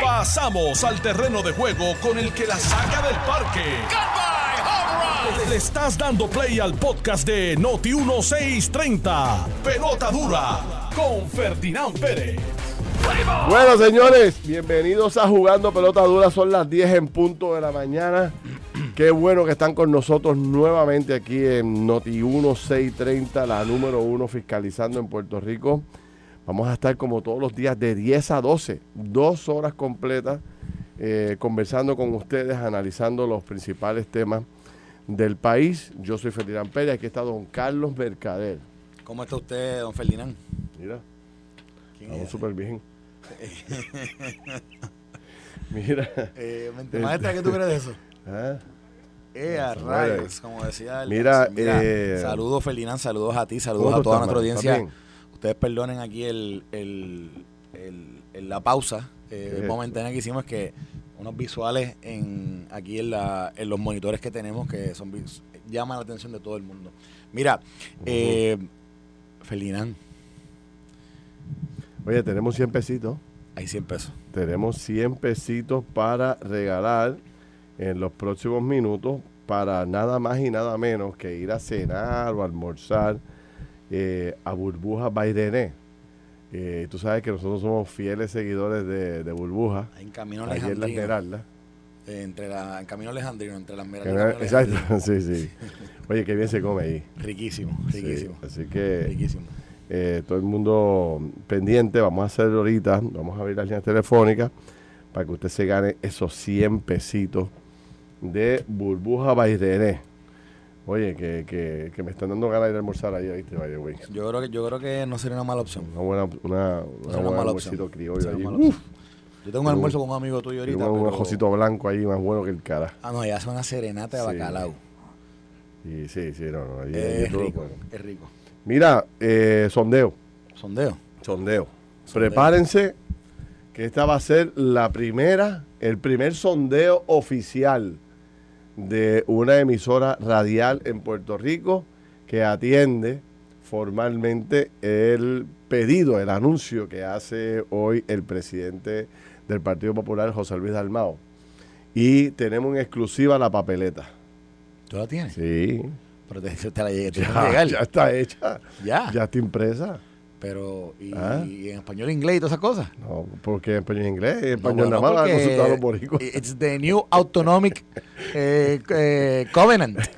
Pasamos al terreno de juego con el que la saca del parque. Le estás dando play al podcast de Noti 1630. Pelota dura con Ferdinand Pérez. Bueno, señores, bienvenidos a Jugando Pelota Dura. Son las 10 en punto de la mañana. Qué bueno que están con nosotros nuevamente aquí en Noti 1630, la número uno fiscalizando en Puerto Rico. Vamos a estar como todos los días de 10 a 12, dos horas completas, eh, conversando con ustedes, analizando los principales temas del país. Yo soy Ferdinand Pérez, aquí está don Carlos Mercader. ¿Cómo está usted, don Ferdinand? Mira, ¿Quién estamos es? súper bien. Mira. Eh, mente maestra, ¿qué tú crees de eso? ah, Eh, a rayos, como decía el Mira, Jackson. eh, saludos Ferdinand, saludos a ti, ¿cómo saludos a toda nuestra audiencia. Ustedes perdonen aquí el, el, el- el- la pausa eh, ¿Qué es momentánea que hicimos, que unos visuales en aquí en, la, en los monitores que tenemos que son llaman la atención de todo el mundo. Mira, eh, Ferdinand, Oye, tenemos 100 pesitos. hay 100 pesos. Tenemos 100 pesitos para regalar en los próximos minutos para nada más y nada menos que ir a cenar o almorzar eh, a Burbuja Bairené. Eh, tú sabes que nosotros somos fieles seguidores de, de Burbuja. En Camino Allí en la Alejandrino. Esmeralda. eh, entre la, en Camino Alejandrino, entre las Alejandrino. Exacto, sí, sí. Oye, qué bien se come ahí. Riquísimo, Sí, riquísimo. así que Riquísimo. eh, todo el mundo pendiente, vamos a hacer ahorita, vamos a abrir las líneas telefónicas para que usted se gane esos 100 pesitos de Burbuja Bairené. Oye, que, que, que me están dando ganas de ir a almorzar ahí, ¿viste? By the way. Yo creo que yo creo que no sería una mala opción. Una buena, una, una una buena mala almuercito opción. criollo ahí. Uf, Yo tengo un almuerzo con un amigo tuyo ahorita. un, un ojocito blanco ahí, más bueno que el cara. Ah, no, ya hace una serenata de Sí. bacalao. Y sí, sí, no, no. ahí- ahí Es rico, bueno. es rico. Mira, eh, sondeo. Sondeo. Sondeo. Prepárense que esta va a ser la primera, el primer sondeo oficial de una emisora radial en Puerto Rico que atiende formalmente el pedido, el anuncio que hace hoy el presidente del Partido Popular, José Luis Dalmao. Y tenemos en exclusiva la papeleta. ¿Tú la tienes? Sí, Pero te, te la llegué. te ya, ya está hecha, Ya. ya está impresa. Pero, y, Ah. y en español, inglés y todas esas cosas. No, porque en español en inglés, en No, español bueno, nada más, a los boricuas. It's the new autonomic eh, eh, covenant.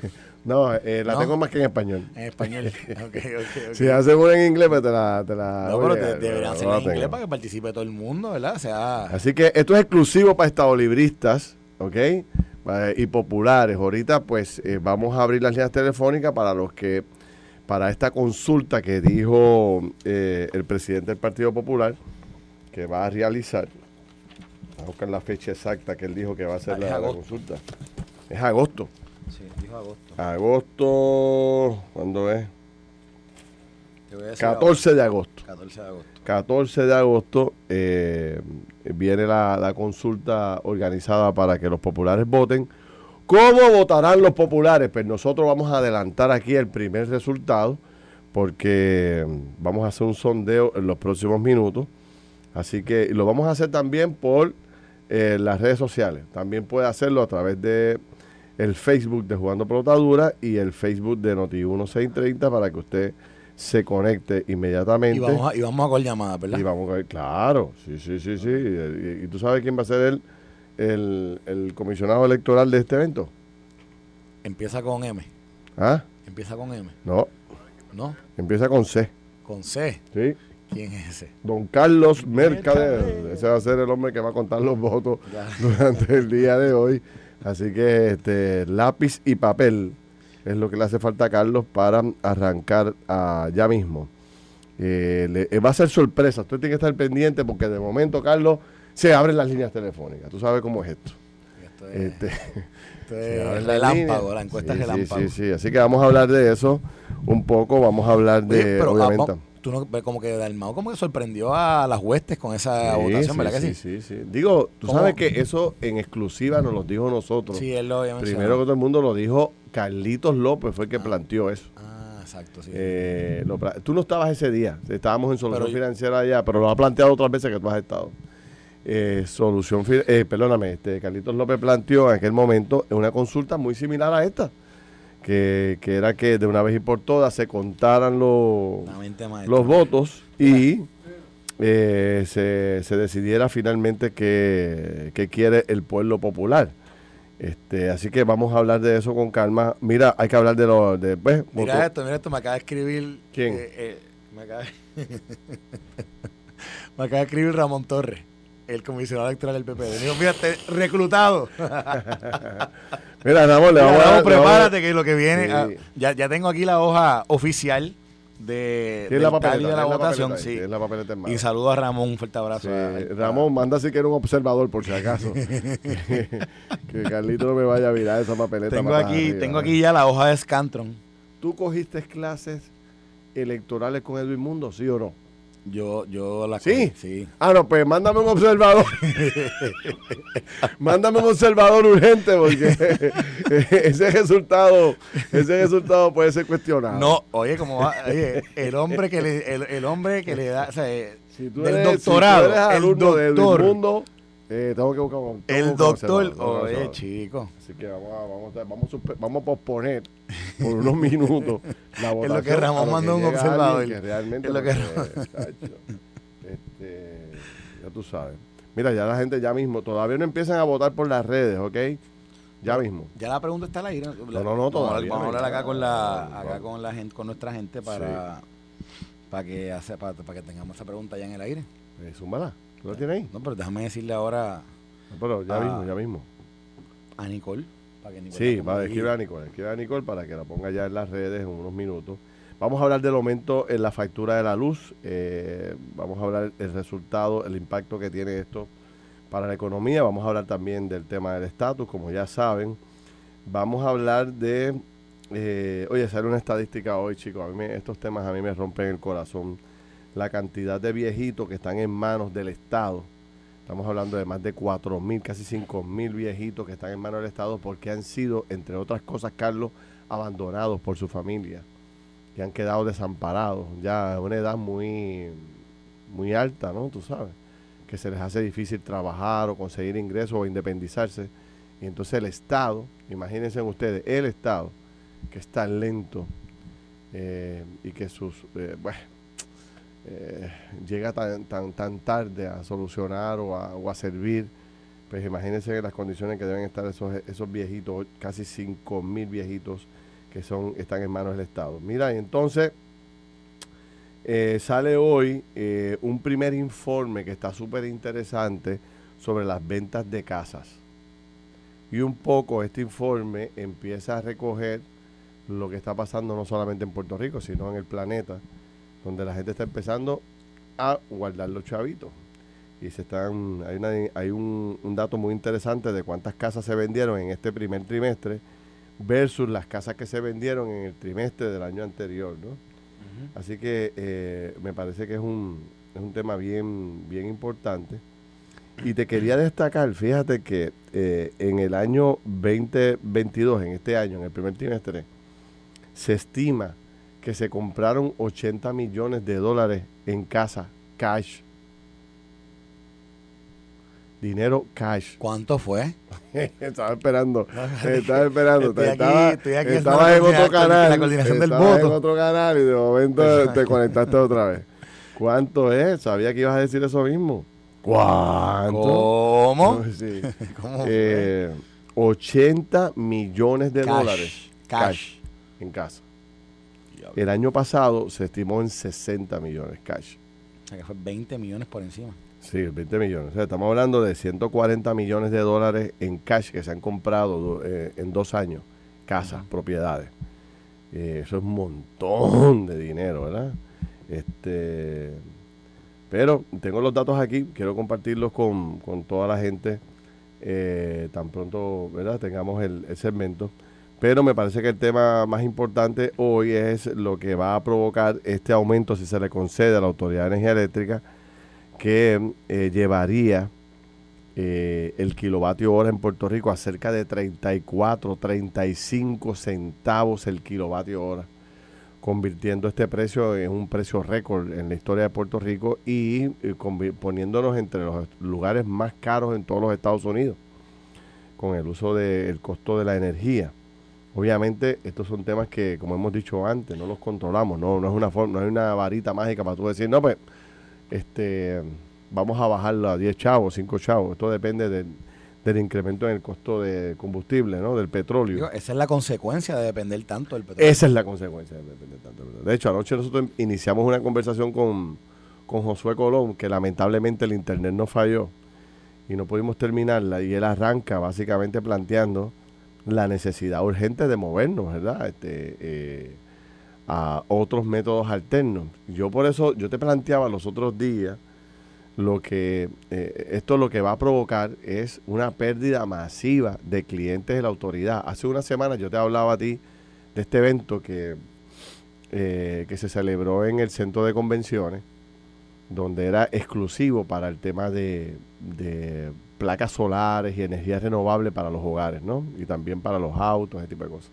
No, eh, la ¿No? tengo más que en español. En español. Ok, ok, ok. Si hacen una en inglés, pues te la... Te la no, pero te- deberían no la en inglés para que participe todo el mundo, ¿verdad? O sea, Así que esto es exclusivo para estadolibristas, ¿ok? Eh, y populares. Ahorita, pues, eh, vamos a abrir las líneas telefónicas para los que... Para esta consulta que dijo eh, el presidente del Partido Popular que va a realizar. Vamos a buscar la fecha exacta que él dijo que va a hacer Ah, la- consulta. Es agosto. sí, dijo agosto. Agosto, ¿cuándo es? Te voy a decir 14 de agosto. ahora. 14 de agosto. 14 de agosto eh, viene la, la consulta organizada para que los populares voten. ¿Cómo votarán los populares? Pues nosotros vamos a adelantar aquí el primer resultado porque mm, vamos a hacer un sondeo en los próximos minutos. Así que lo vamos a hacer también por eh, las redes sociales. También puede hacerlo a través de el Facebook de Jugando Pelotadura y el Facebook de Noti1630 para que usted se conecte inmediatamente. Y vamos, a, y vamos a con llamadas, ¿verdad? Y vamos a claro, sí, sí, sí, sí. Y, y tú sabes quién va a ser el, el, el comisionado electoral de este evento? Empieza con M. ¿Ah? Empieza con M. No, ¿No? empieza con C. Con C. ¿sí? ¿Quién es ese? Don Carlos Mercader. Ese va a ser el hombre que va a contar los votos Ya. durante el día de hoy. Así que este lápiz y papel es lo que le hace falta a Carlos para arrancar ah, ya mismo. Eh, le- eh, va a ser sorpresa. Usted tiene que estar pendiente porque de momento, Carlos, se abren las líneas telefónicas. Tú sabes cómo es esto. Esto es, Este, esto es relámpago, la encuesta Sí, es relámpago. Sí, sí, sí. Así que vamos a hablar de eso un poco. Vamos a hablar de, pero, ah, obviamente. mo- tú no, como que Dalmao como que sorprendió a las huestes con esa Sí, votación, sí, ¿verdad que sí, sí? sí, sí. Digo, tú ¿Cómo? sabes que eso en exclusiva nos lo dijo nosotros. Sí, él lo había mencionado. Primero que todo el mundo lo dijo Carlitos López, fue el que planteó eso. Ah, exacto, sí. Eh, lo tú no estabas ese día, estábamos en solución Pero financiera allá, pero lo ha planteado otras veces que tú has estado. Eh, solución, eh, perdóname, este, Carlitos López planteó en aquel momento una consulta muy similar a esta, que, era que de una vez y por todas se contaran los, los votos y eh, se, decidiera finalmente que, quiere el pueblo popular. Este, así que vamos a hablar de eso con calma. Mira, hay que hablar de los... De, pues, mira esto, mira esto, me acaba de escribir... ¿Quién? me, acaba de, me acaba de escribir Ramón Torres el comisionado electoral del PP. Digo, fíjate, reclutado. Mira, Ramón, le vamos a prepárate que lo que viene. Ah, ya, ya tengo aquí la hoja oficial de, de la, papeleta, de la votación. sí. la papeleta y saludo a Ramón, un fuerte abrazo. Ramón, manda si quiere un observador por si acaso. que Carlito no me vaya a virar esa papeleta. Tengo aquí, tengo aquí ya la hoja de Scantron. ¿Tú cogiste clases electorales con Edwin Mundo, sí o no? Yo, yo la ¿Sí? sí. Ah, no, pues mándame un observador. mándame un observador urgente porque ese resultado, ese resultado puede ser cuestionado. No, oye, como va, oye, el hombre que le, el, hombre que le da, o sea, si tú eres, doctorado, si tú eres el doctor, mundo, eh, tengo que buscar un, El doctor, oye, chico. Así que vamos a, vamos a, vamos a, vamos a posponer por unos minutos la votación. Es lo que Ramón mandó un observador. Que realmente es lo que este, ya tú sabes. Mira, ya la gente ya mismo, todavía no empiezan a votar por las redes, ¿ok? Ya mismo. Ya la pregunta está al aire. No, no, no, todavía. Vamos a hablar acá con la, acá con la gente, con nuestra gente para, para que hace, para, para, que tengamos esa pregunta ya en el aire. Eh, súmala. ¿Tú la tienes ahí? No, pero déjame decirle ahora. No, pero ya mismo, ya mismo. A Nicole. Para que Nicole sí, va, escribe a Nicole. Escribe a Nicole para que la ponga ya en las redes en unos minutos. Vamos a hablar del aumento en la factura de la luz. Eh, vamos a hablar del resultado, el impacto que tiene esto para la economía. Vamos a hablar también del tema del estatus, como ya saben. Vamos a hablar de. Eh, oye, sale una estadística hoy, chicos. A mí estos temas a mí me rompen el corazón la cantidad de viejitos que están en manos del Estado. Estamos hablando de más de 4 mil, casi 5 mil viejitos que están en manos del Estado porque han sido, entre otras cosas, Carlos, abandonados por su familia, que han quedado desamparados, ya a una edad muy, muy alta, ¿no? Tú sabes, que se les hace difícil trabajar o conseguir ingresos o independizarse. Y entonces el Estado, imagínense ustedes, el Estado, que está lento eh, y que sus, eh, eh, llega tan, tan, tan tarde a solucionar o a, servir, pues imagínense las condiciones que deben estar esos, esos viejitos, casi 5 mil viejitos que son, están en manos del Estado. Mira, entonces eh, sale hoy eh, un primer informe que está súper interesante sobre las ventas de casas. Y un poco este informe empieza a recoger lo que está pasando no solamente en Puerto Rico, sino en el planeta donde la gente está empezando a guardar los chavitos. Y se están, hay, hay un, dato muy interesante de cuántas casas se vendieron en este primer trimestre versus las casas que se vendieron en el trimestre del año anterior, ¿no? Así que eh, me parece que es un, es un tema bien, bien importante. Y te quería destacar, fíjate que eh, en el año 2022, en este año, en el primer trimestre, se estima que se compraron 80 millones de dólares en casa, cash. Dinero cash. ¿Cuánto fue? estaba esperando, estaba esperando. Estoy estaba, aquí, estoy aquí estaba en otro canal. La coordinación del voto. en otro canal y de momento te conectaste otra vez. ¿Cuánto es? Sabía que ibas a decir eso mismo. ¿Cuánto? ¿Cómo? Sí. ¿Cómo eh, 80 millones de dólares cash. cash en casa. El año pasado se estimó en 60 millones cash. O sea que fue 20 millones por encima. Sí, 20 millones. O sea, estamos hablando de 140 millones de dólares en cash que se han comprado eh, en dos años. Casas, propiedades. Eh, eso es un montón de dinero, ¿verdad? Este, pero tengo los datos aquí, quiero compartirlos con, toda la gente eh, tan pronto, ¿verdad? Tengamos el segmento. Pero me parece que el tema más importante hoy es lo que va a provocar este aumento si se le concede a la Autoridad de Energía Eléctrica, que eh, llevaría eh, el kilovatio hora en Puerto Rico a cerca de 34, 35 centavos el kilovatio hora, convirtiendo este precio en un precio récord en la historia de Puerto Rico y, poniéndonos entre los lugares más caros en todos los Estados Unidos con el uso del costo de la energía. Obviamente estos son temas que, como hemos dicho antes, no los controlamos, no, no es una forma, no hay una varita mágica para tú decir, no, pues, este, vamos a bajarlo a 10 chavos, 5 chavos. Esto depende del, del incremento en el costo de combustible, ¿no? Del petróleo. esa es la consecuencia de depender tanto del petróleo. Esa es la consecuencia de depender tanto del petróleo. De hecho, anoche nosotros iniciamos una conversación con, con Josué Colón, que lamentablemente el internet no falló y no pudimos terminarla, y él arranca básicamente planteando la necesidad urgente de movernos, ¿verdad? Este, eh, a otros métodos alternos. Yo por eso, yo te planteaba los otros días, lo que eh, esto lo que va a provocar es una pérdida masiva de clientes de la autoridad. Hace una semana yo te hablaba a ti de este evento que, eh, que se celebró en el centro de convenciones, donde era exclusivo para el tema de, de placas solares y energía renovable para los hogares, ¿no? Y también para los autos, ese tipo de cosas.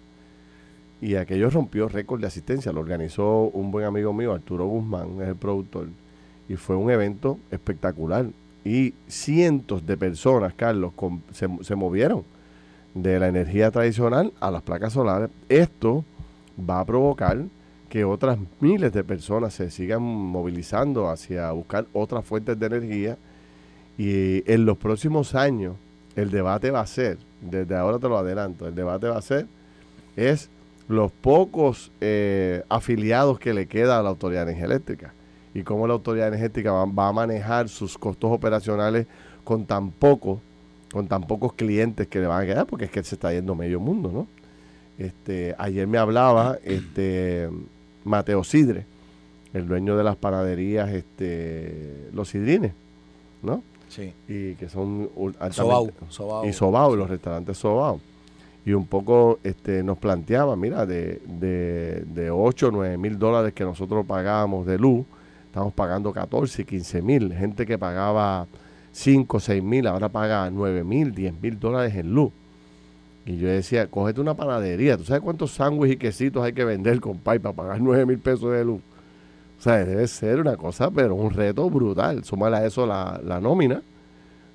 Y aquello rompió récord de asistencia. Lo organizó un buen amigo mío, Arturo Guzmán, es el productor y fue un evento espectacular. Y cientos de personas, Carlos, se, se movieron de la energía tradicional a las placas solares. Esto va a provocar que otras miles de personas se sigan movilizando hacia buscar otras fuentes de energía y en los próximos años el debate va a ser, desde ahora te lo adelanto, el debate va a ser es los pocos eh, afiliados que le queda a la Autoridad de Energía Eléctrica y cómo la autoridad energética va, a manejar sus costos operacionales con tan poco, con tan pocos clientes que le van a quedar, porque es que se está yendo medio mundo, ¿no? Este, ayer me hablaba este Mateo Sidre, el dueño de las panaderías, este, los sidrines, ¿no? Sí. Y que son Sobao, y Sobao, los restaurantes Sobao. Y un poco este, nos planteaba, mira, de, de, de 8 o 9 mil dólares que nosotros pagábamos de luz, Estamos pagando 14, 15 mil. Gente que pagaba 5, 6 mil, ahora paga 9 mil, 10 mil dólares en luz. Y yo decía, cógete una panadería. ¿Tú sabes cuántos sándwiches y quesitos hay que vender, con para pagar 9 mil pesos de luz? O sea, debe ser una cosa, pero un reto brutal. Súmale a eso la, nómina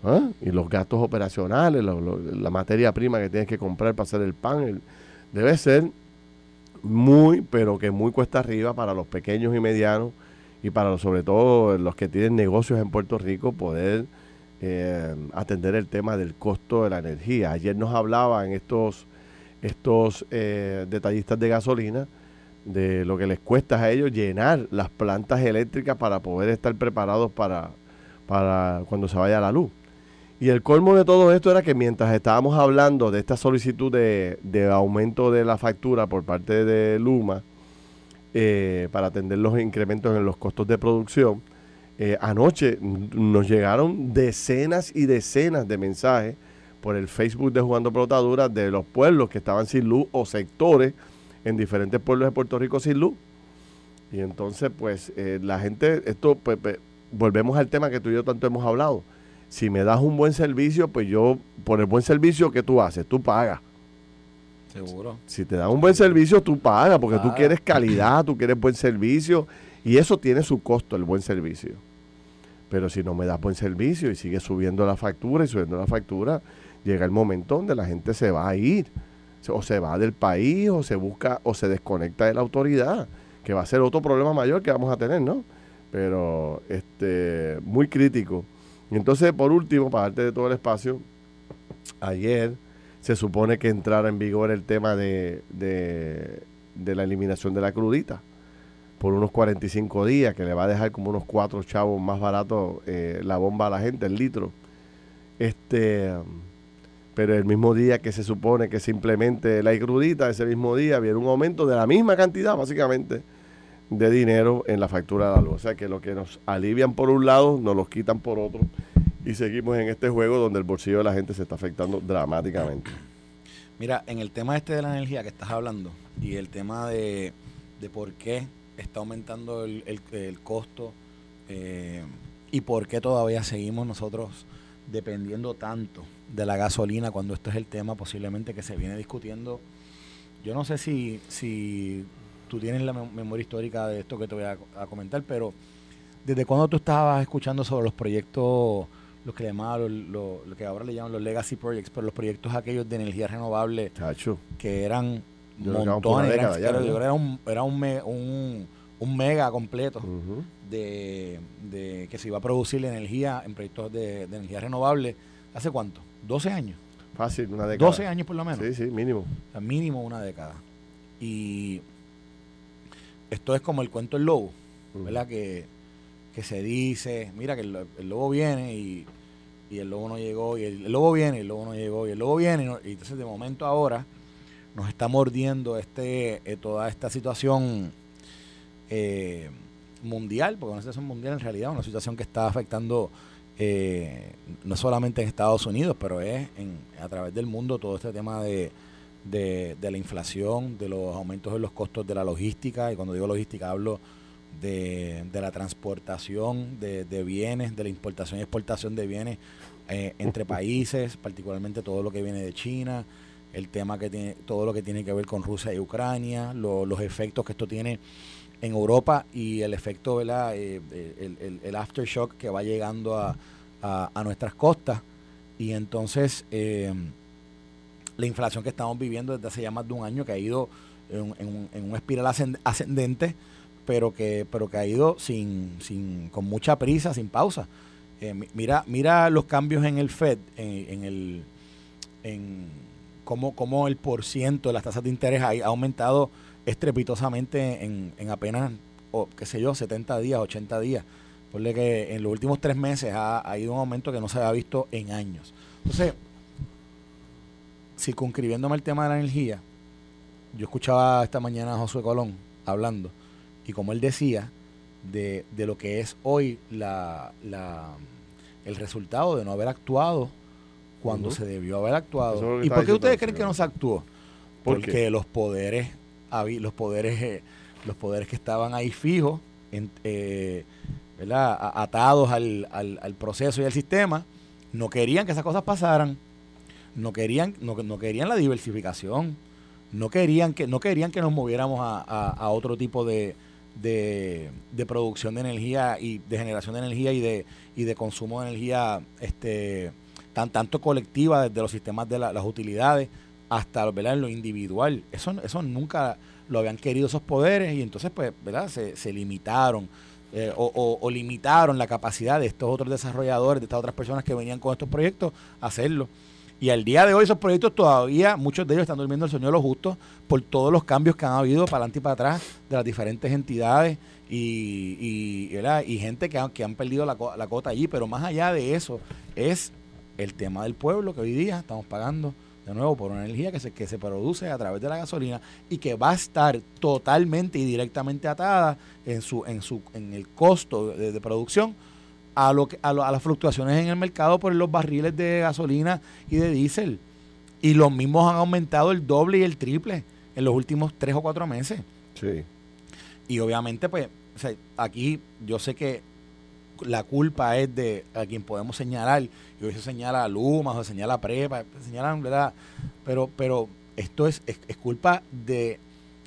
¿ah? y los gastos operacionales, la materia prima que tienes que comprar para hacer el pan. debe ser muy, pero que muy cuesta arriba para los pequeños y medianos y para sobre todo los que tienen negocios en Puerto Rico poder eh, atender el tema del costo de la energía. Ayer nos hablaban estos, estos eh, detallistas de gasolina de lo que les cuesta a ellos llenar las plantas eléctricas para poder estar preparados para, para cuando se vaya la luz. Y el colmo de todo esto era que mientras estábamos hablando de esta solicitud de, de aumento de la factura por parte de Luma, eh, para atender los incrementos en los costos de producción. Eh, anoche nos llegaron decenas y decenas de mensajes por el Facebook de Jugando Pelotadura de los pueblos que estaban sin luz o sectores en diferentes pueblos de Puerto Rico sin luz. Y entonces, pues, eh, la gente, esto, pues, pues, volvemos al tema que tú y yo tanto hemos hablado. Si me das un buen servicio, pues yo, por el buen servicio que tú haces, tú pagas. Seguro. Si te dan un buen servicio, tú pagas, porque tú quieres calidad, tú quieres buen servicio, y eso tiene su costo, el buen servicio. Pero si no me das buen servicio y sigue subiendo la factura y subiendo la factura, llega el momento donde la gente se va a ir, o se va del país, o se busca, o se desconecta de la autoridad, que va a ser otro problema mayor que vamos a tener, ¿no? Pero este muy crítico. Y entonces, por último, para darte de todo el espacio, ayer se supone que entrara en vigor el tema de, de, la eliminación de la crudita por unos 45 días, que le va a dejar como unos cuatro chavos más baratos eh, la bomba a la gente, el litro. Este, pero el mismo día que se supone que simplemente la crudita, ese mismo día viene un aumento de la misma cantidad, básicamente, de dinero en la factura de la luz. O sea que lo que nos alivian por un lado, nos los quitan por otro y seguimos en este juego donde el bolsillo de la gente se está afectando dramáticamente. Mira, en el tema este de la energía que estás hablando y el tema de, por qué está aumentando el, costo eh, y por qué todavía seguimos nosotros dependiendo tanto de la gasolina cuando esto es el tema posiblemente que se viene discutiendo. Yo no sé si, si tú tienes la memoria histórica de esto que te voy a, comentar, pero ¿desde cuándo tú estabas escuchando sobre los proyectos, los que le llamaban, lo, que ahora le llaman los legacy projects, pero los proyectos aquellos de energía renovable que eran montones, era, un, era un, un, mega completo de, de, que se iba a producir energía en proyectos de, energía renovable. ¿Hace cuánto? ¿12 años? Fácil, una década. 12 años por lo menos. Sí, sí, mínimo. mínimo una década. Y esto es como el cuento del lobo, ¿verdad? Que, se dice, mira que el, lobo viene y, el lobo no llegó, y el, lobo viene y el lobo no llegó, y el lobo viene, y, entonces de momento ahora nos está mordiendo este eh, toda esta situación eh, mundial, porque una situación mundial en realidad, una situación que está afectando eh, no solamente en Estados Unidos, pero es en, a través del mundo todo este tema de, de, la inflación, de los aumentos de los costos de la logística, y cuando digo logística hablo de, la transportación de, bienes, de la importación y exportación de bienes eh, entre países, particularmente todo lo que viene de China, el tema que tiene, todo lo que tiene que ver con Rusia y Ucrania, los efectos que esto tiene en Europa y el efecto, ¿verdad? Eh, el, el, aftershock que va llegando a, nuestras costas. Y entonces eh, la inflación que estamos viviendo desde hace ya más de un año que ha ido en, en, en una espiral ascendente, pero que, pero que ha ido sin, sin, con mucha prisa, sin pausa. Eh, mira, mira los cambios en el Fed, en, el en cómo, cómo el por ciento de las tasas de interés ha, ha aumentado estrepitosamente en, en apenas, o, qué sé yo, 70 días, 80 días. Porque que en los últimos tres meses ha, ha ido un aumento que no se había visto en años. Entonces, circunscribiéndome al tema de la energía, yo escuchaba esta mañana a Josué Colón hablando y como él decía de, de lo que es hoy la, la, el resultado de no haber actuado cuando se debió haber actuado. ¿Y por qué ustedes creen que no se actuó? Porque los poderes, los poderes, eh, los poderes que estaban ahí fijos, eh, ¿verdad? atados al, al, al proceso y al sistema, no querían que esas cosas pasaran no querían, no, no querían la diversificación, no querían que, no querían que nos moviéramos a, a, otro tipo de, de, producción de energía y de generación de energía y de, y de consumo de energía este tan tanto colectiva desde los sistemas de las utilidades hasta ¿verdad? lo individual. Eso, eso nunca lo habían querido esos poderes y entonces pues ¿verdad? Se, se limitaron. Eh, o, o, limitaron la capacidad de estos otros desarrolladores, de estas otras personas que venían con estos proyectos, a hacerlo. Y al día de hoy esos proyectos todavía, muchos de ellos están durmiendo el sueño de los justos por todos los cambios que han habido para adelante y para atrás de las diferentes entidades y, y, y gente que han, que han perdido la, la cota allí. Pero más allá de eso es el tema del pueblo que hoy día estamos pagando de nuevo por una energía que se, que se produce a través de la gasolina y que va a estar totalmente y directamente atada en su en su en el costo de producción a, lo que, a, las fluctuaciones en el mercado por los barriles de gasolina y de diésel. Y los mismos han aumentado el doble y el triple en los últimos tres o cuatro meses. Sí. Y obviamente, pues, aquí yo sé que la culpa es de a quien podemos señalar, y hoy se señala a Luma, o se señala a Prepa, se señalan, ¿verdad? Pero, pero esto es, es culpa de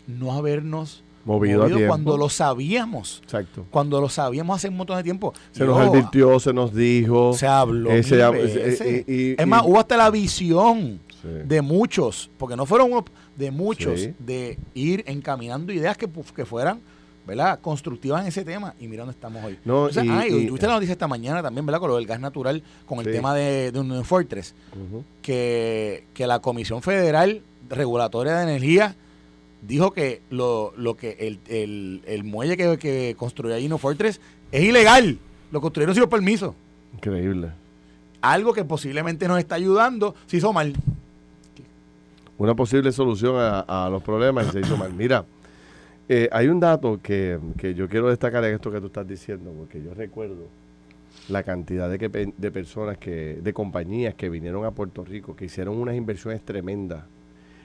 no habernos movido, cuando lo sabíamos. Exacto. Cuando lo sabíamos hace un montón de tiempo. Se nos advirtió, se nos dijo. Se habló. es más, hubo hasta la visión de muchos, porque no fueron uno, de muchos, de ir encaminando ideas que, que fueran ¿verdad? constructivas en ese tema y mira dónde estamos hoy. No, y, ah, usted la noticia esta mañana también, ¿verdad? Con lo del gas natural, con el tema de, de un Fortress, que, que la Comisión Federal Regulatoria de Energía dijo que lo, lo que el, el, el muelle que, que construyó ahí Fortress es ilegal. Lo construyeron sin los permisos. Increíble. Algo que posiblemente nos está ayudando se hizo mal. Una posible solución a, los problemas se hizo mal. Mira, eh, hay un dato que, que, yo quiero destacar en esto que tú estás diciendo, porque yo recuerdo la cantidad de, que, de personas, que de compañías que vinieron a Puerto Rico, que hicieron unas inversiones tremendas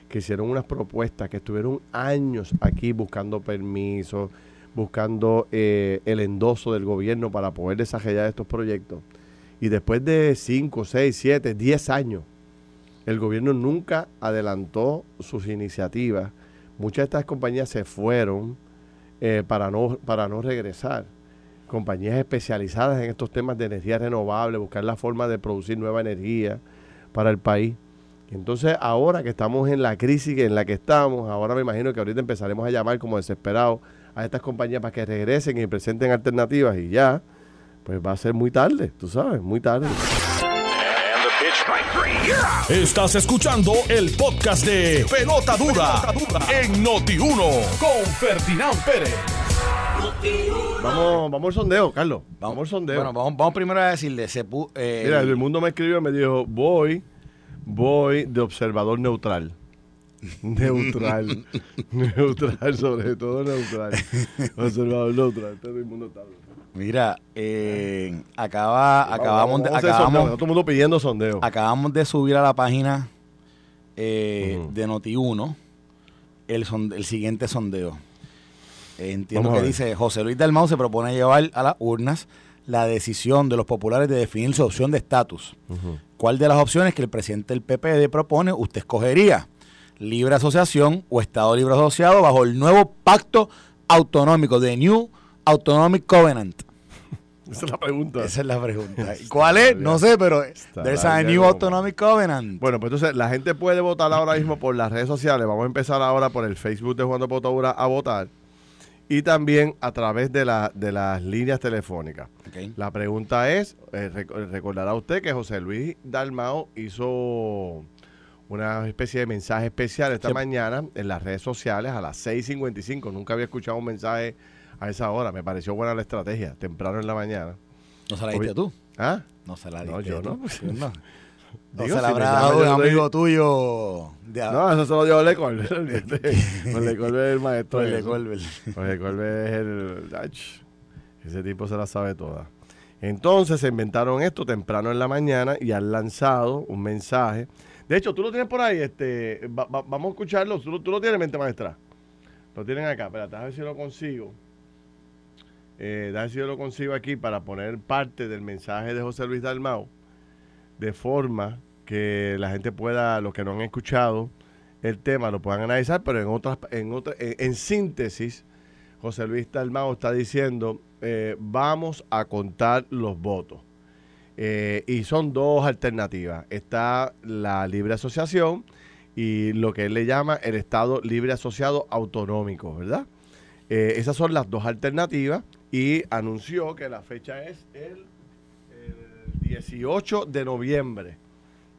que hicieron unas propuestas, que estuvieron años aquí buscando permisos, buscando eh, el endoso del gobierno para poder desarrollar estos proyectos. Y después de 5, 6, 7, 10 años, el gobierno nunca adelantó sus iniciativas muchas de estas compañías se fueron eh, para, no, para no regresar. Compañías especializadas en estos temas de energía renovable, buscar la forma de producir nueva energía para el país. Entonces, ahora que estamos en la crisis en la que estamos, ahora me imagino que ahorita empezaremos a llamar como desesperados a estas compañías para que regresen y presenten alternativas y ya, pues va a ser muy tarde, tú sabes, muy tarde. Estás escuchando el podcast de Pelota Dura, en Noti1 con Ferdinand Pérez. Vamos, vamos al sondeo, Carlos. Vamos al sondeo. Bueno, vamos, vamos primero a decirle, se pu- eh, Mira, el mundo me escribió y me dijo, voy, voy de observador neutral. Neutral. neutral, sobre todo neutral. Observador neutral. Todo el mundo está hablando. Mira, eh, acaba, acabamos, de, Vamos sondeo, acabamos, Todo el mundo pidiendo sondeo. acabamos de subir a la página eh, de Noti1 el, el siguiente sondeo. Eh, entiendo Vamos que dice, José Luis Dalmau se propone llevar a las urnas la decisión de los populares de definir su opción de estatus. ¿Cuál de las opciones que el presidente del PPD propone usted escogería? ¿Libre asociación o Estado libre asociado bajo el nuevo pacto autonómico de New Autonomic Covenant? Esa es la pregunta. Esa es la pregunta. ¿Y ¿Cuál es? No sé, pero there's a New Autonomic Covenant. Bueno, pues entonces la gente puede votar ahora mismo por las redes sociales. Vamos a empezar ahora por el Facebook de Juan de Potadura a votar. Y también a través de, la, de las líneas telefónicas. La pregunta es, eh, rec- recordará usted que José Luis Dalmao hizo una especie de mensaje especial esta Sí. mañana en las redes sociales a las 6.55. Nunca había escuchado un mensaje a esa hora. Me pareció buena la estrategia, temprano en la mañana. ¿No se la diste Obvi- tú? ¿Ah? No se la No, diste yo tú. no. Sí, no. No Digo, se la si habrá me dado un yo le amigo tuyo. De No, eso se lo dio Lecolbe. Lecolbe es el maestro. Por de eso. Colbert. Jorge Colbert es el. ach, ese tipo se la sabe toda. Entonces se inventaron esto temprano en la mañana y han lanzado un mensaje. De hecho, tú lo tienes por ahí. este va- va- Vamos a escucharlo. ¿Tú, lo- tú lo tienes, mente maestra. Lo tienen acá. Espérate, a ver si lo consigo. Eh, si yo lo consigo aquí para poner parte del mensaje de José Luis Dalmau. De forma que la gente pueda, los que no han escuchado el tema, lo puedan analizar, pero en otras, en otra, en, en síntesis, José Luis Dalmau está diciendo, eh, vamos a contar los votos. Eh, y son dos alternativas. Está la libre asociación y lo que él le llama el Estado libre asociado autonómico, ¿verdad? Eh, esas son las dos alternativas y anunció que la fecha es el, el 18 de noviembre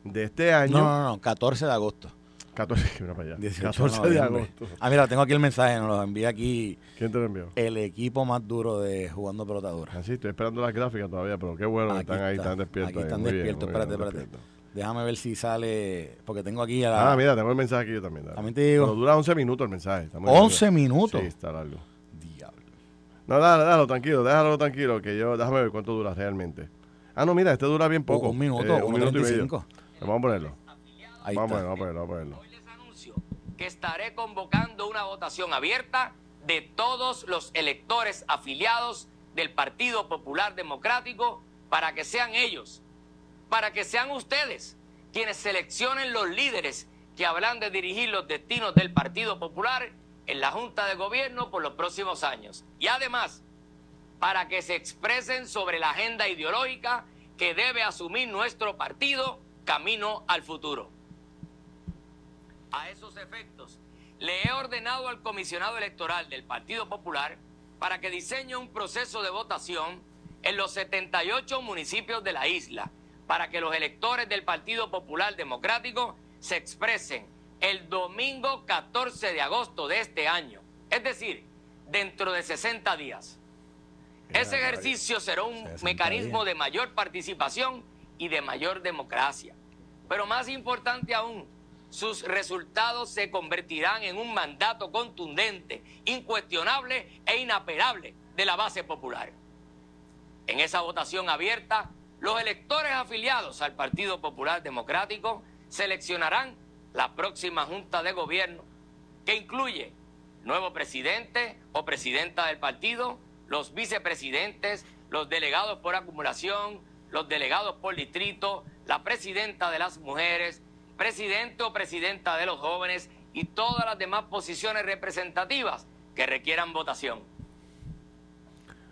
de este año. No, no, no, 14 de agosto. 14, mira para allá. 18 14 de agosto. Ah, mira, tengo aquí el mensaje, nos lo envía aquí ¿Quién te lo envió? el equipo más duro de jugando pelotadura. Así, estoy esperando las gráficas todavía, pero qué bueno que están ahí, está, están despiertos. Aquí ahí. están bien, despiertos, bien, espérate, espérate. Déjame ver si sale, porque tengo aquí a la... Ah, mira, tengo el mensaje aquí yo también. dale. También te digo. Pero dura 11 minutos el mensaje. está muy 11 largo. minutos. Sí, está largo. No, dale, dale, tranquilo, déjalo tranquilo, que yo, déjame ver cuánto dura realmente. Ah, no, mira, este dura bien poco. Un minuto, eh, un minuto y medio. 35. Vamos a ponerlo. Ahí vamos a está. ponerlo, vamos a ponerlo, vamos a ponerlo. Hoy les anuncio que estaré convocando una votación abierta de todos los electores afiliados del Partido Popular Democrático para que sean ellos, para que sean ustedes quienes seleccionen los líderes que habrán de dirigir los destinos del Partido Popular en la Junta de Gobierno por los próximos años. Y además, para que se expresen sobre la agenda ideológica que debe asumir nuestro partido camino al futuro. A esos efectos, le he ordenado al comisionado electoral del Partido Popular para que diseñe un proceso de votación en los 78 municipios de la isla, para que los electores del Partido Popular Democrático se expresen el domingo 14 de agosto de este año, es decir, dentro de 60 días. Ese ejercicio será un 60 mecanismo días. de mayor participación y de mayor democracia. Pero más importante aún, sus resultados se convertirán en un mandato contundente, incuestionable e inapelable de la base popular. En esa votación abierta, los electores afiliados al Partido Popular Democrático seleccionarán la próxima Junta de Gobierno, que incluye nuevo presidente o presidenta del partido, los vicepresidentes, los delegados por acumulación, los delegados por distrito, la presidenta de las mujeres, presidente o presidenta de los jóvenes y todas las demás posiciones representativas que requieran votación.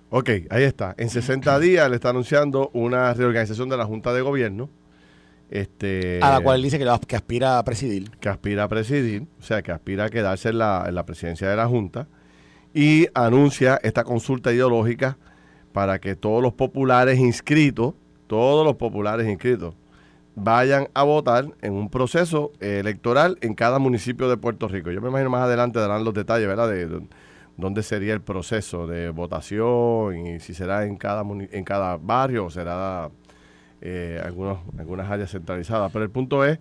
Ok, ahí está. En 60 días le está anunciando una reorganización de la Junta de Gobierno. Este, A la cual dice que, aspira a presidir. que aspira a presidir, o sea, que aspira a quedarse en la, en la presidencia de la Junta, y anuncia esta consulta ideológica para que todos los populares inscritos, todos los populares inscritos, vayan a votar en un proceso electoral en cada municipio de Puerto Rico. Yo me imagino más adelante darán los detalles, ¿verdad? De, de dónde sería el proceso de votación y si será en cada, en cada barrio o será eh, algunos, algunas áreas centralizadas. Pero el punto es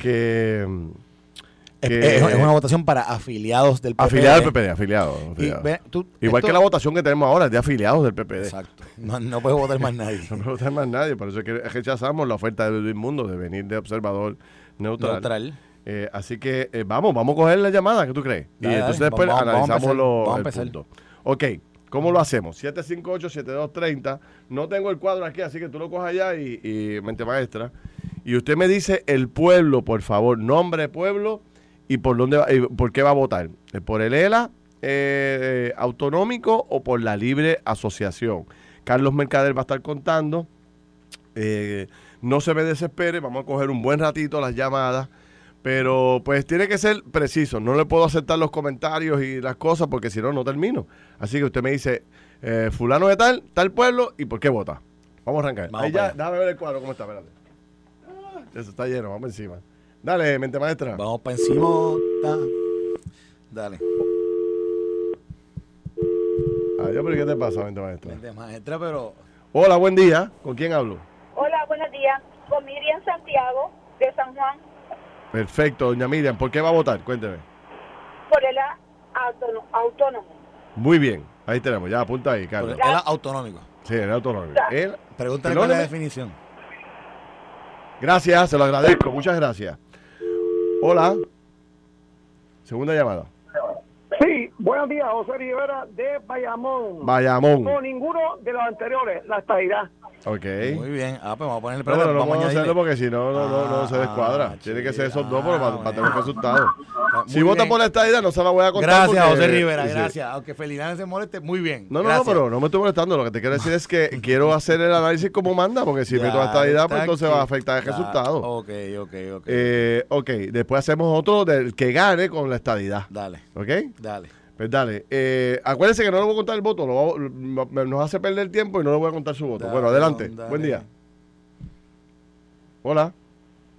que... Es, que- es- es una votación para afiliados del PPD. Afiliado del PPD, afiliado. Y afiliado. ve, tú- Igual esto- que la votación que tenemos ahora es de afiliados del PPD. Exacto. No, no puede votar más nadie. No puede votar más nadie, por eso es que rechazamos la oferta de Luis Mundo de venir de observador neutral. Neutral. Eh, así que eh, vamos, vamos a coger la llamada, ¿qué tú crees? Dale, y entonces dale. después Vamos- vamos a analizamos empezar, lo- vamos a el empezar. punto. Ok, ¿cómo lo hacemos? 758-7230. No tengo el cuadro aquí, así que tú lo cojas allá y, y mente maestra. Y usted me dice el pueblo, por favor, nombre de pueblo y por dónde va, y por qué va a votar. Eh, ¿Por el ELA eh, autonómico o por la libre asociación? Carlos Mercader va a estar contando. Eh, no se me desespere, vamos a coger un buen ratito las llamadas, pero pues tiene que ser preciso. No le puedo aceptar los comentarios y las cosas porque si no, no termino. Así que usted me dice, eh, fulano de tal, tal pueblo y por qué vota. Vamos a arrancar. Vamos Ahí ya, déjame ver el cuadro cómo está, espérate. Ah, Eso está lleno, vamos encima. Dale, mente maestra. Vamos para encima. Dale. Adiós, pero ¿qué te pasa, mente maestra? Mente maestra, pero Hola, buen día. ¿Con quién hablo? Hola, buenos días. Con Miriam Santiago, de San Juan, Perfecto, doña Miriam. ¿Por qué va a votar? Cuénteme. por el autónomo. Muy bien. Ahí tenemos. Ya, apunta ahí, Carlos. era autonómico. Sí, el autonómico. El- Pregúntale cuál es la definición. Gracias, se lo agradezco. Muchas gracias. Hola. Segunda llamada. Sí, buenos días, José Rivera de Bayamón. Bayamón. No, ninguno de los anteriores, la estadidad. Ok. Muy bien. Ah, pues vamos a poner el No, pero no vamos a hacerlo porque si no, no, no, no se Ah, descuadra. Tiene que ser esos dos para, ah, para tener resultados. Si muy vota bien. por esta idea, no se la voy a contar. Gracias, porque- José Rivera, sí. gracias. Aunque Felidán se moleste, muy bien. No, no, Gracias. no, pero no me estoy molestando. Lo que te quiero decir es que quiero hacer el análisis como manda, porque si meto Ya esta idea, pues entonces aquí. va a afectar el Ya, resultado. Ok, ok, ok. Eh, ok, después hacemos otro del que gane con la estadidad. dale, ¿Ok? dale. Pues dale. Eh, acuérdense que no le voy a contar el voto. Lo va- lo- nos hace perder tiempo y no le voy a contar su voto. Dale, bueno, adelante. dale. Buen día. Hola.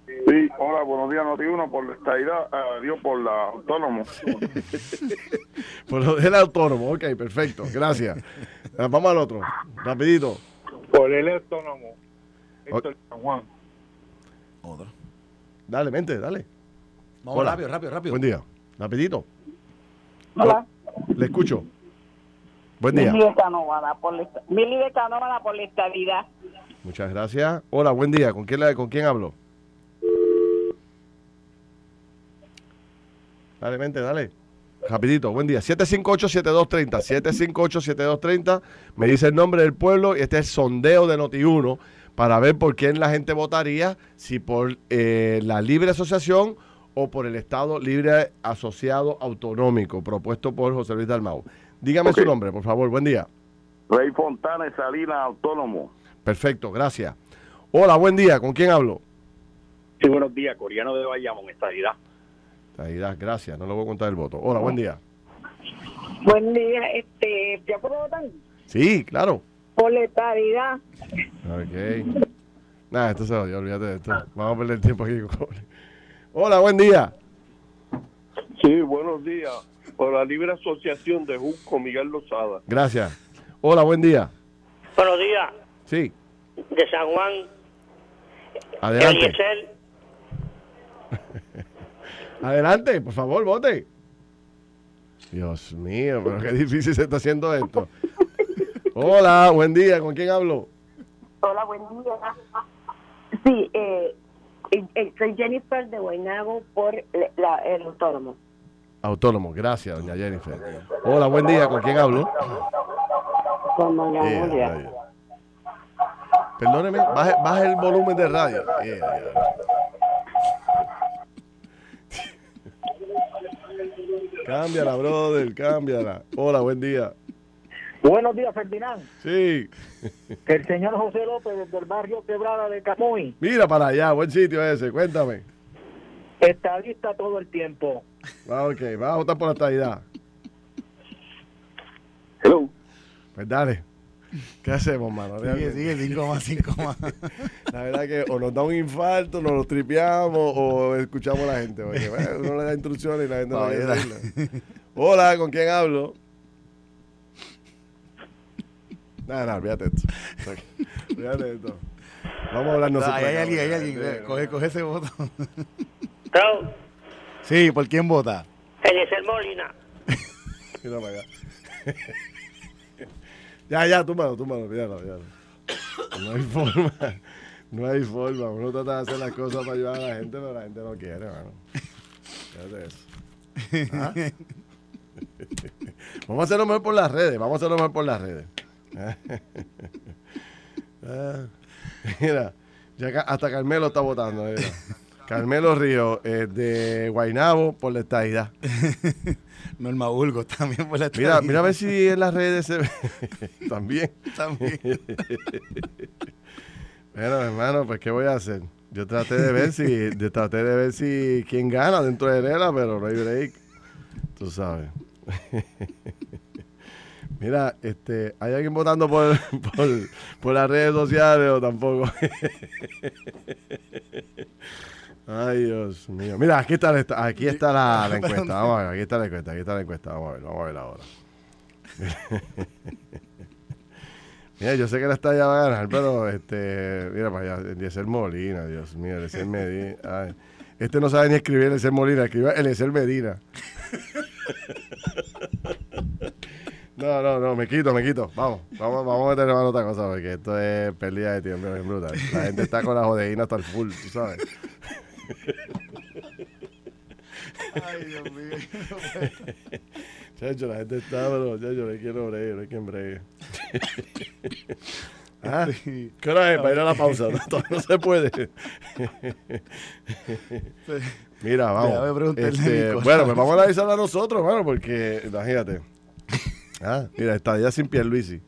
Sí, hola, buenos días, Noti uno por la estadidad, Dios por la autónomo. Por lo del autónomo. Ok, perfecto. Gracias. Vamos al otro. Rapidito. Por el autónomo. Héctor San Juan. Otro. Dale, mente, dale. Vamos Hola. rápido, rápido, rápido. Buen día. Rapidito. Hola. Le escucho. Buen día. Mili de Canóvana por la, por la estabilidad. Muchas gracias. Hola, buen día. ¿Con quién, con quién hablo? Dale, mente, dale. Rapidito, buen día. 758-7230. 758-7230. Me dice el nombre del pueblo y este es el sondeo de Noti1 para ver por quién la gente votaría, si por eh, la libre asociación o por el Estado Libre Asociado Autonómico, propuesto por José Luis Dalmau. Dígame su nombre, por favor. Buen día. Rey Fontana y Salinas, autónomo. Perfecto, gracias. Hola, buen día. ¿Con quién hablo? Sí, buenos días, Coreano de Bayamón, estadidad. Da, gracias. No le voy a contar el voto. Hola, buen día. Buen día. Este, ¿Ya puedo votar? Sí, claro. Por la. Ok. Nada, esto se odia, olvídate de esto. Vamos a perder tiempo aquí. Hola, buen día. Sí, buenos días. Por la libre asociación de Junco Miguel Lozada. Gracias. Hola, buen día. Buenos días, Sí, de San Juan, adelante. Eliezer. Adelante, por favor, vote. Dios mío, pero qué difícil se está haciendo esto. Hola, buen día. ¿Con quién hablo? Hola, buen día. Sí, eh, soy Jennifer de Guaynabo por la- el autónomo. Autónomo, gracias, doña Jennifer. Hola, buen día. ¿Con quién hablo? Con doña Julia. Perdóneme, baje, baje el volumen de radio. Eh, Cámbiala, brother, cámbiala. Hola, buen día. Buenos días, Ferdinand. Sí. Que el señor José López, desde el barrio Quebrada de Camuy, Mira para allá, buen sitio ese, cuéntame. está lista todo el tiempo. Ah, ok, va a votar por la estadidad. Hello. Pues dale. ¿Qué hacemos, mano? Sigue, sigue, cinco más, cinco más. La verdad que o nos da un infarto, nos lo tripeamos o escuchamos a la gente. Porque bueno, uno le da instrucciones y la gente no quiere Vaya. hacerlas. Hola, ¿con quién hablo? Nada, nada, olvídate esto. Olvídate esto. Vamos a hablar nosotros. Ahí hay acá, alguien, hay alguien. Coge, coge ese voto. Hello, Sí, ¿por quién vota? Eliezer Molina. Mira para allá. ya, ya, tú mano, tú mano, míralo, míralo. No hay forma, no hay forma. Uno trata de hacer las cosas para ayudar a la gente, pero la gente no quiere, mano. Fíjate eso. ¿Ah? vamos a hacerlo mejor por las redes, vamos a hacerlo mejor por las redes. Ah, mira, ya hasta Carmelo está votando. mira. Carmelo Río, eh, de Guainabo, por la estadidad. Norma Burgos también por la Mira, estadía. mira a ver si en las redes se ve. También. También. Bueno, hermano, pues ¿qué voy a hacer? Yo traté de ver si, de, traté de ver si quién gana dentro de Nela, pero no hay break. Tú sabes. Mira, este, ¿hay alguien votando por, por, por las redes sociales o tampoco? Ay, Dios mío. Mira, aquí está, aquí está la, la encuesta. Vamos a ver, aquí está la encuesta, aquí está la encuesta. Vamos a ver, vamos a ver ahora. Mira, yo sé que la estalla va a ganar, pero este, mira para allá, Eliezer Molina, Dios mío, Eliezer Medina. Ay, este no sabe ni escribir Eliezer Molina, escribe Eliezer Medina. No, no, no, me quito, me quito. Vamos, vamos, vamos a meterle mano a otra cosa, porque esto es pérdida de tiempo, es brutal. La gente está con la jodeína hasta el full, tú sabes. Ay, Dios mío. Chacho, la gente está, pero chacho, le quiero bregue, no hay quien bregue. ah, ¿Qué hora es para ir a la pausa? No, no se puede. Mira, vamos. Este, bueno, pues vamos a analizarla a nosotros, mano, porque imagínate. Ah, mira, está ya sin Pierluisi.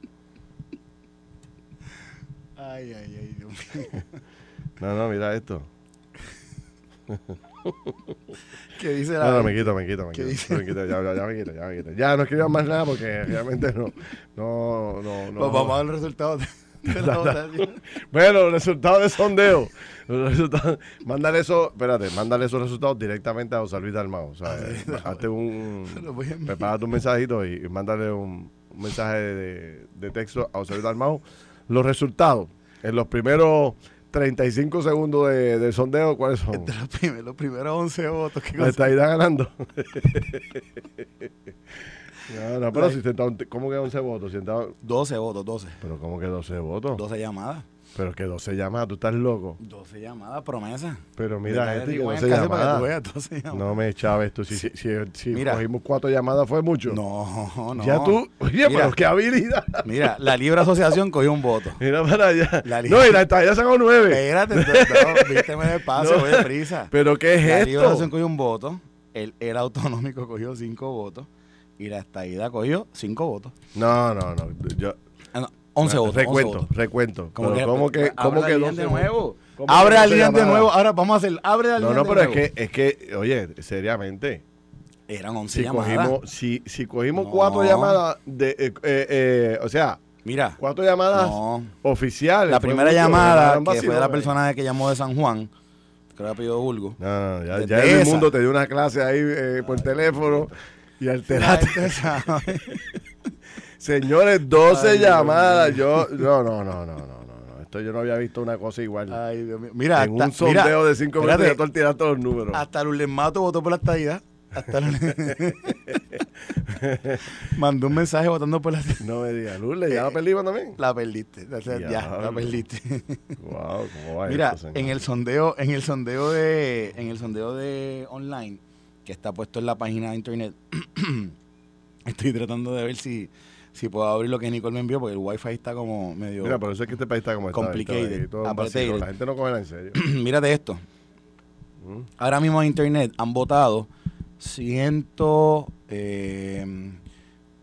Ay, ay, ay, Dios mío. No, no, mira esto. ¿Qué dice la No, no, me quito, me quito, me ¿Qué quito. dice? Me quito, ya, ya, ya me quito, ya me quito. Ya no escriban más nada porque realmente no, no, no, no. Pues vamos a ver de, de la votación. Bueno, los resultados de sondeo. Los resultados, mándale eso, espérate, mándale esos resultados directamente a José Luis Dalmao. O sea, eh, hazte un, prepárate un mensajito y, y mándale un, un mensaje de, de texto a José Luis Dalmao. Los resultados, en los primeros 35 segundos de, sondeo, ¿cuáles son? Entre los primeros, los primeros 11 votos. ¿qué La cosa? estadidad ganando. no, no, pero si sentaron, ¿cómo que 11 votos? Si sentaron- 12 votos, 12. pero ¿cómo que 12 votos? 12 llamadas. Pero que 12 llamadas, tú estás loco. 12 llamadas, promesa. Pero mira, gente, que buen 12 caso para que tú llamadas. veas, 12 llamadas. No me chaves tú. Si, si, si, si Mira. cogimos cuatro llamadas fue mucho. No, no. Ya tú, oye, Mira. pero qué habilidad. Mira, la Libre Asociación cogió un voto. Mira para allá. La no, y la estadía sacó nueve. Espérate, no, vísteme despacio, No. voy deprisa. Pero ¿qué es la esto? Libre Asociación cogió un voto, el, el autonómico cogió 5 votos y la estadidad cogió 5 votos. No, no, no. Yo, Ah, no, 11 votos. 11 recuento, votos. recuento. Como Pero que, ¿Cómo que, abre cómo que línea 12 de nuevo? ¿Cómo Abre la 12 línea de nuevo. Ahora vamos a hacer, abre la No, línea no, de pero es que, es que, oye, seriamente, Eran 11 si llamadas. cogimos, si, si cogimos No. cuatro llamadas de, eh, eh, eh, o sea, Mira, cuatro llamadas No. oficiales. la primera mucho, llamada, que fue de la persona que llamó de San Juan, creo que Bulgo. No, no, ya, ya el mundo te dio una clase ahí eh, por teléfono y sabe. Señores, 12 Ay, Dios llamadas. Yo, no, no, no, no, no, no. Esto yo no había visto una cosa igual. Ay, Dios mío. Mira, en hasta- un sondeo mira, de 5 espérate, minutos ya tú tiraste los números. Hasta Lourdes Mato votó por la estadidad. Hasta Mandó un mensaje votando por la No me digas, Lourdes, ya la perdimos también. La perdiste. o sea, ya, la perdiste. Wow, ¿cómo va Mira, esto, en el sondeo, en el sondeo de, en el sondeo de online, que está puesto en la página de internet, estoy tratando de ver si, si puedo abrir lo que Nicole me envió, porque el wifi está como medio. Mira, por eso es que este país está como está. Complicated. un Aparte- vacilo, La gente no coge en serio. Mírate esto. Mm. Ahora mismo en internet han votado ciento, eh,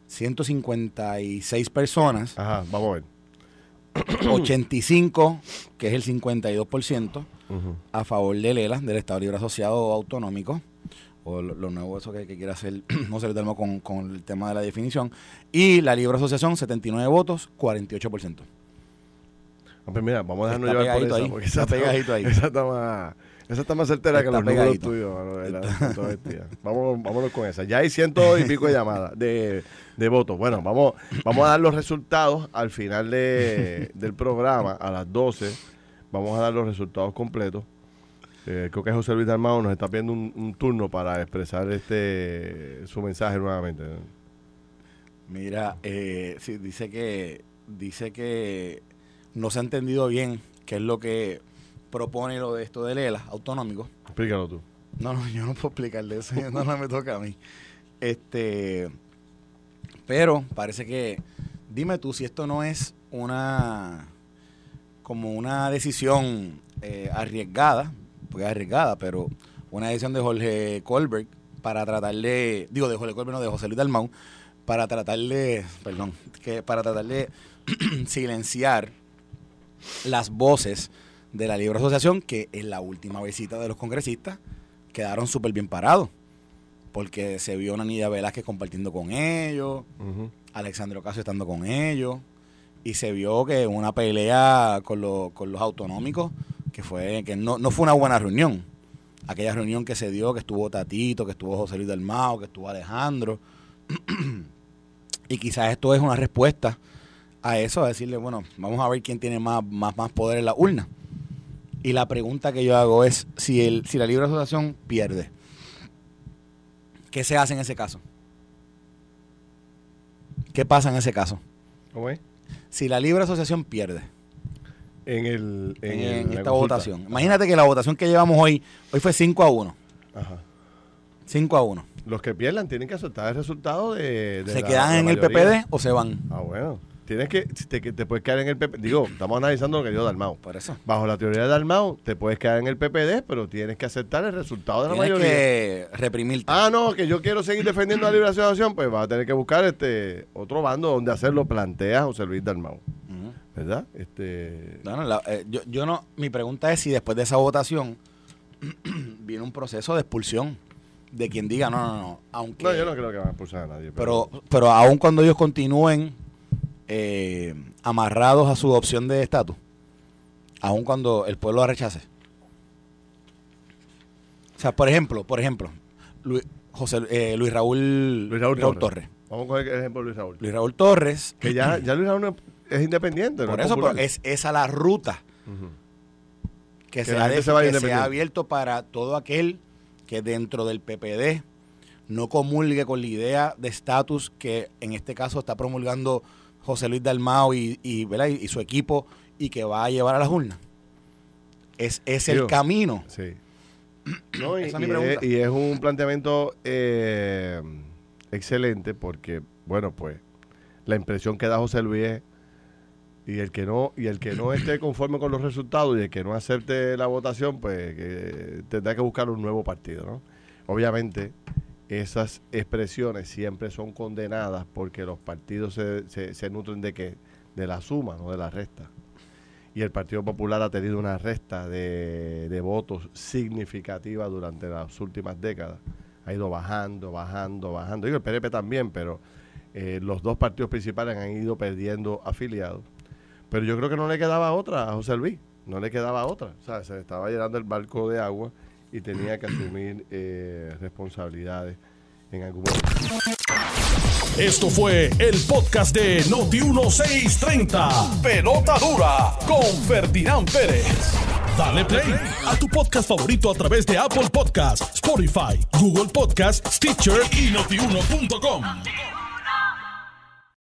156 personas. Ajá, vamos a ver. 85, que es el 52%, Ujú. a favor de Lela, del Estado Libre Asociado Autonómico, o lo, lo nuevo eso que, que quiere hacer José Luis Dalmau con, con el tema de la definición, y la Libre Asociación, 79 votos, 48%. Ah, pues mira, vamos a dejarnos Está llevar por esa, ahí, porque está esa pegadito ahí. Esa está más, esa está más certera que Está los números pegadito. tuyos. toda esta. Vamos, vámonos con esa. Ya hay ciento y pico de llamadas, de, de votos. Bueno, vamos, vamos a dar los resultados al final de, del programa, a las 12. Vamos a dar los resultados completos. Eh, creo que José Luis Dalmao nos está pidiendo un, un turno para expresar este su mensaje nuevamente. Mira, eh, sí, dice que dice que no se ha entendido bien qué es lo que propone lo de esto de Lela, autonómico. Explícalo tú. No, no, yo no puedo explicarle eso, no, no me toca a mí. Este, pero parece que, dime tú si esto no es una, como una decisión eh, arriesgada, porque es arriesgada, pero una decisión de Jorge Colbert para tratar de, digo de Jorge Colbert, no, de José Luis Dalmau, para tratar de, perdón, que para tratar de silenciar las voces de la Libre Asociación que en la última visita de los congresistas quedaron súper bien parados. Porque se vio a Nidia Velázquez compartiendo con ellos, Ujú. Alexandre Ocasio estando con ellos, y se vio que una pelea con, los- con los autonómicos, que fue que no, no fue una buena reunión. Aquella reunión que se dio, que estuvo Tatito, que estuvo José Luis del Mao, que estuvo Alejandro. y quizás esto es una respuesta a eso, a decirle, bueno, vamos a ver quién tiene más, más, más poder en la urna. Y la pregunta que yo hago es, si, el, si la libre asociación pierde, ¿qué se hace en ese caso? ¿Qué pasa en ese caso? Si la libre asociación pierde En, el, en, el- en la esta consulta. votación, imagínate que la votación que llevamos hoy, hoy fue 5 a 1. Ajá. 5 a 1. Los que pierdan tienen que aceptar el resultado de. de ¿Se la- quedan la en el. PPD o se van? Ah, bueno. Tienes que. Te, te puedes quedar en el PPD. Digo, estamos analizando lo que dio Dalmau. Por eso. Bajo la teoría de Dalmau, te puedes quedar en el PPD, pero tienes que aceptar el resultado de la Tienes mayoría. que reprimirte. Ah, no, que yo quiero seguir defendiendo la libre asociación, pues va a tener que buscar este otro bando donde hacerlo plantea José Luis Dalmau. ¿Verdad? Este. Bueno, la- eh, yo, yo no, mi pregunta es si después de esa votación viene un proceso de expulsión de quien diga no, no, no, aunque No, yo no creo que van a expulsar a nadie. pero pero aun cuando ellos continúen eh, amarrados a su opción de estatus, aun cuando el pueblo la rechace. O sea, por ejemplo, por ejemplo, Luis, José, eh, Luis Raúl, Luis Raúl, Torres. Torres. Vamos a coger el ejemplo de Luis Raúl. Luis Raúl Torres, Que ya, ya Luis Raúl no es independiente. no por es eso pero es esa la ruta que, Que se, la ha, gente de- se vaya que se ha independiente. abierto para todo aquel que dentro del PPD no comulgue con la idea de estatus que en este caso está promulgando José Luis Dalmao y, y, y, y su equipo y que va a llevar a las urnas. Es, es el Digo, camino. Sí. No, y, Esa es mi y pregunta. es, y es un planteamiento eh, excelente porque, bueno, pues la impresión que da José Luis es, y el que no y el que no esté conforme con los resultados y el que no acepte la votación, pues que tendrá que buscar un nuevo partido, ¿no? Obviamente, esas expresiones siempre son condenadas porque los partidos se, se, se nutren de que de la suma, no de la resta y el Partido Popular ha tenido una resta de, de votos significativa durante las últimas décadas. Ha ido bajando, bajando, bajando. Digo, el PNP también, pero eh, los dos partidos principales han ido perdiendo afiliados. Pero yo creo que no le quedaba otra a José Luis, no le quedaba otra. O sea, se le estaba llenando el barco de agua y tenía que asumir eh, responsabilidades en algún momento. Esto fue el podcast de Noti1630. Pelota dura con Ferdinand Pérez. Dale play a tu podcast favorito a través de Apple Podcasts, Spotify, Google Podcasts, Stitcher y notiuno.com.